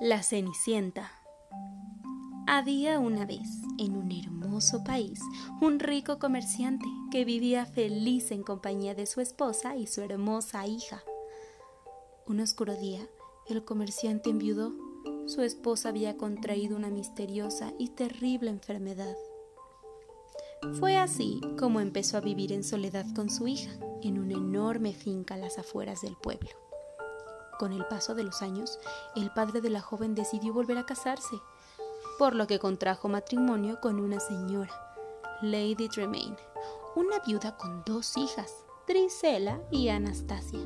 La Cenicienta. Había una vez, en un hermoso país, un rico comerciante que vivía feliz en compañía de su esposa y su hermosa hija. Un oscuro día, el comerciante enviudó. Su esposa había contraído una misteriosa y terrible enfermedad. Fue así como empezó a vivir en soledad con su hija, en una enorme finca a las afueras del pueblo. Con el paso de los años, el padre de la joven decidió volver a casarse, por lo que contrajo matrimonio con una señora, Lady Tremaine, una viuda con dos hijas, Trisela y Anastasia.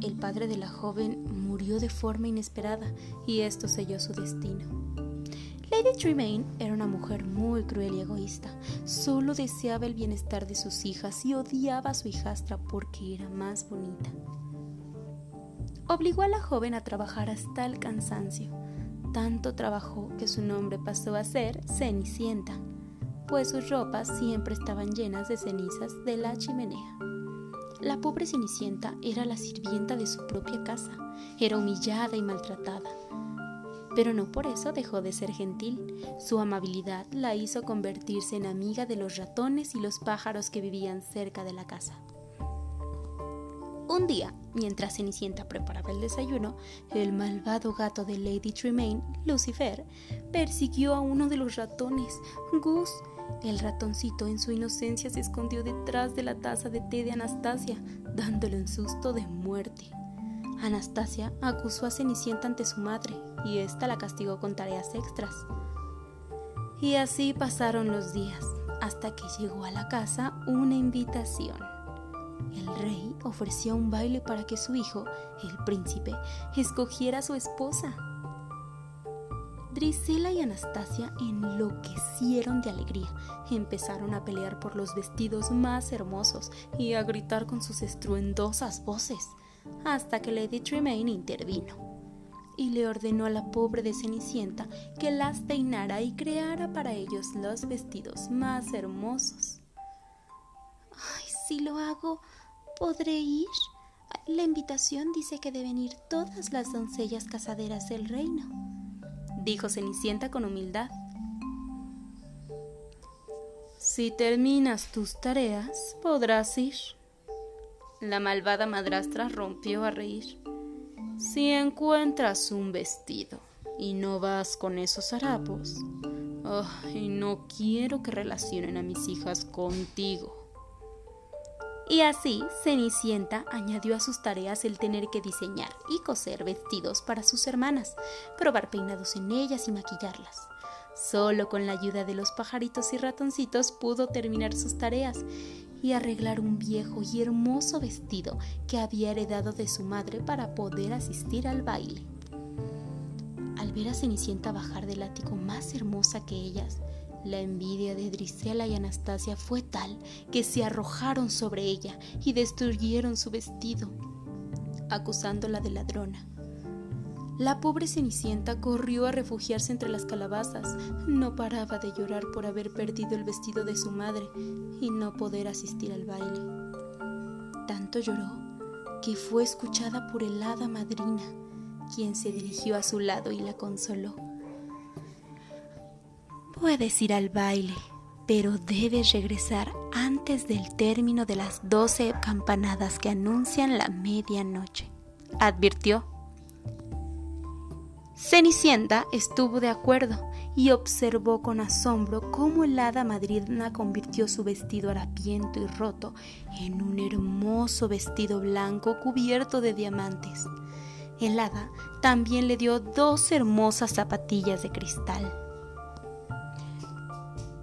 El padre de la joven murió de forma inesperada y esto selló su destino. Lady Tremaine era una mujer muy cruel y egoísta. Solo deseaba el bienestar de sus hijas y odiaba a su hijastra porque era más bonita obligó a la joven a trabajar hasta el cansancio. Tanto trabajó que su nombre pasó a ser Cenicienta, pues sus ropas siempre estaban llenas de cenizas de la chimenea. La pobre Cenicienta era la sirvienta de su propia casa, era humillada y maltratada. Pero no por eso dejó de ser gentil. Su amabilidad la hizo convertirse en amiga de los ratones y los pájaros que vivían cerca de la casa. Un día, mientras Cenicienta preparaba el desayuno, el malvado gato de Lady Tremaine, Lucifer, persiguió a uno de los ratones, Gus. El ratoncito en su inocencia se escondió detrás de la taza de té de Anastasia, dándole un susto de muerte. Anastasia acusó a Cenicienta ante su madre y ésta la castigó con tareas extras. Y así pasaron los días, hasta que llegó a la casa una invitación. El rey ofreció un baile para que su hijo, el príncipe, escogiera a su esposa. Drisela y Anastasia enloquecieron de alegría. Empezaron a pelear por los vestidos más hermosos y a gritar con sus estruendosas voces, hasta que Lady Tremaine intervino y le ordenó a la pobre de Cenicienta que las peinara y creara para ellos los vestidos más hermosos. Ay, si lo hago, ¿podré ir? La invitación dice que deben ir todas las doncellas casaderas del reino, dijo Cenicienta con humildad. Si terminas tus tareas, podrás ir. La malvada madrastra rompió a reír. Si encuentras un vestido y no vas con esos harapos, y no quiero que relacionen a mis hijas contigo. Y así Cenicienta añadió a sus tareas el tener que diseñar y coser vestidos para sus hermanas, probar peinados en ellas y maquillarlas. Solo con la ayuda de los pajaritos y ratoncitos pudo terminar sus tareas y arreglar un viejo y hermoso vestido que había heredado de su madre para poder asistir al baile. Al ver a Cenicienta bajar del ático más hermosa que ellas, la envidia de Drisela y Anastasia fue tal que se arrojaron sobre ella y destruyeron su vestido, acusándola de ladrona. La pobre Cenicienta corrió a refugiarse entre las calabazas. No paraba de llorar por haber perdido el vestido de su madre y no poder asistir al baile. Tanto lloró que fue escuchada por el hada madrina, quien se dirigió a su lado y la consoló. Puedes ir al baile, pero debes regresar antes del término de las doce campanadas que anuncian la medianoche, advirtió. Cenicienta estuvo de acuerdo y observó con asombro cómo el hada madrina convirtió su vestido harapiento y roto en un hermoso vestido blanco cubierto de diamantes. El hada también le dio dos hermosas zapatillas de cristal.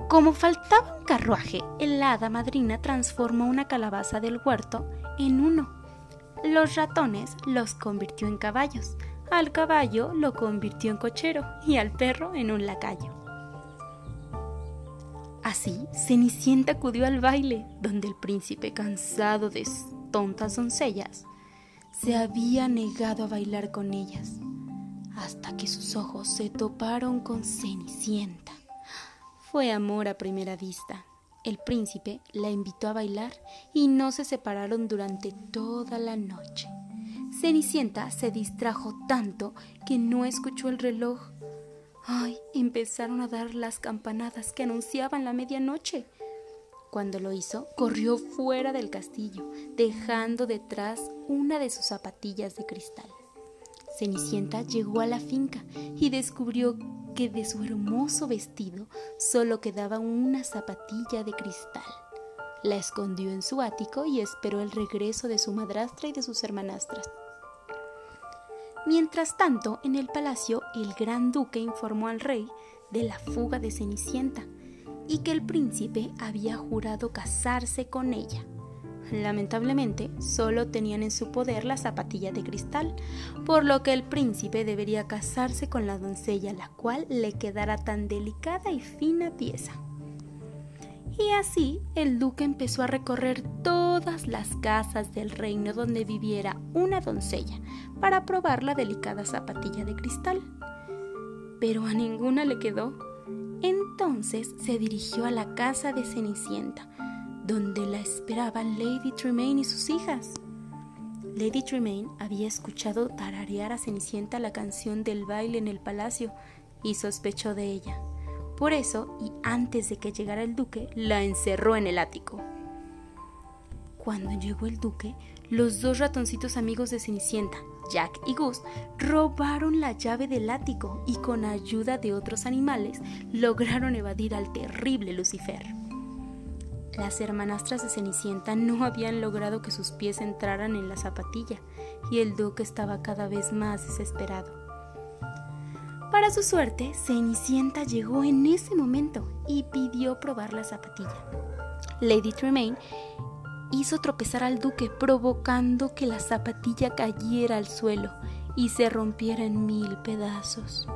Como faltaba un carruaje, el hada madrina transformó una calabaza del huerto en uno. Los ratones los convirtió en caballos, al caballo lo convirtió en cochero y al perro en un lacayo. Así, Cenicienta acudió al baile, donde el príncipe, cansado de tontas doncellas, se había negado a bailar con ellas, hasta que sus ojos se toparon con Cenicienta. Fue amor a primera vista. El príncipe la invitó a bailar y no se separaron durante toda la noche. Cenicienta se distrajo tanto que no escuchó el reloj. ¡Ay! Empezaron a dar las campanadas que anunciaban la medianoche. Cuando lo hizo, corrió fuera del castillo, dejando detrás una de sus zapatillas de cristal. Cenicienta llegó a la finca y descubrió que de su hermoso vestido solo quedaba una zapatilla de cristal. La escondió en su ático y esperó el regreso de su madrastra y de sus hermanastras. Mientras tanto, en el palacio, el gran duque informó al rey de la fuga de Cenicienta y que el príncipe había jurado casarse con ella. Lamentablemente, solo tenían en su poder la zapatilla de cristal, por lo que el príncipe debería casarse con la doncella, la cual le quedara tan delicada y fina pieza. Y así el duque empezó a recorrer todas las casas del reino donde viviera una doncella para probar la delicada zapatilla de cristal. Pero a ninguna le quedó. Entonces se dirigió a la casa de Cenicienta, donde la esperaban Lady Tremaine y sus hijas. Lady Tremaine había escuchado tararear a Cenicienta la canción del baile en el palacio y sospechó de ella. Por eso, y antes de que llegara el duque, la encerró en el ático. Cuando llegó el duque, los dos ratoncitos amigos de Cenicienta, Jack y Gus, robaron la llave del ático y con ayuda de otros animales lograron evadir al terrible Lucifer. Las hermanastras de Cenicienta no habían logrado que sus pies entraran en la zapatilla y el duque estaba cada vez más desesperado. Para su suerte, Cenicienta llegó en ese momento y pidió probar la zapatilla. Lady Tremaine hizo tropezar al duque provocando que la zapatilla cayera al suelo y se rompiera en mil pedazos.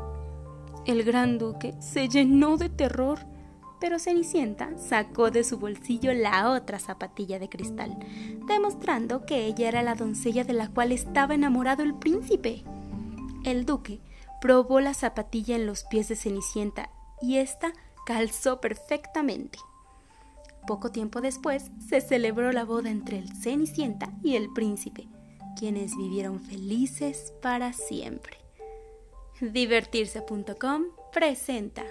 El gran duque se llenó de terror pero Cenicienta sacó de su bolsillo la otra zapatilla de cristal, demostrando que ella era la doncella de la cual estaba enamorado el príncipe. El duque probó la zapatilla en los pies de Cenicienta y ésta calzó perfectamente. Poco tiempo después se celebró la boda entre el Cenicienta y el príncipe, quienes vivieron felices para siempre. Divertirse.com presenta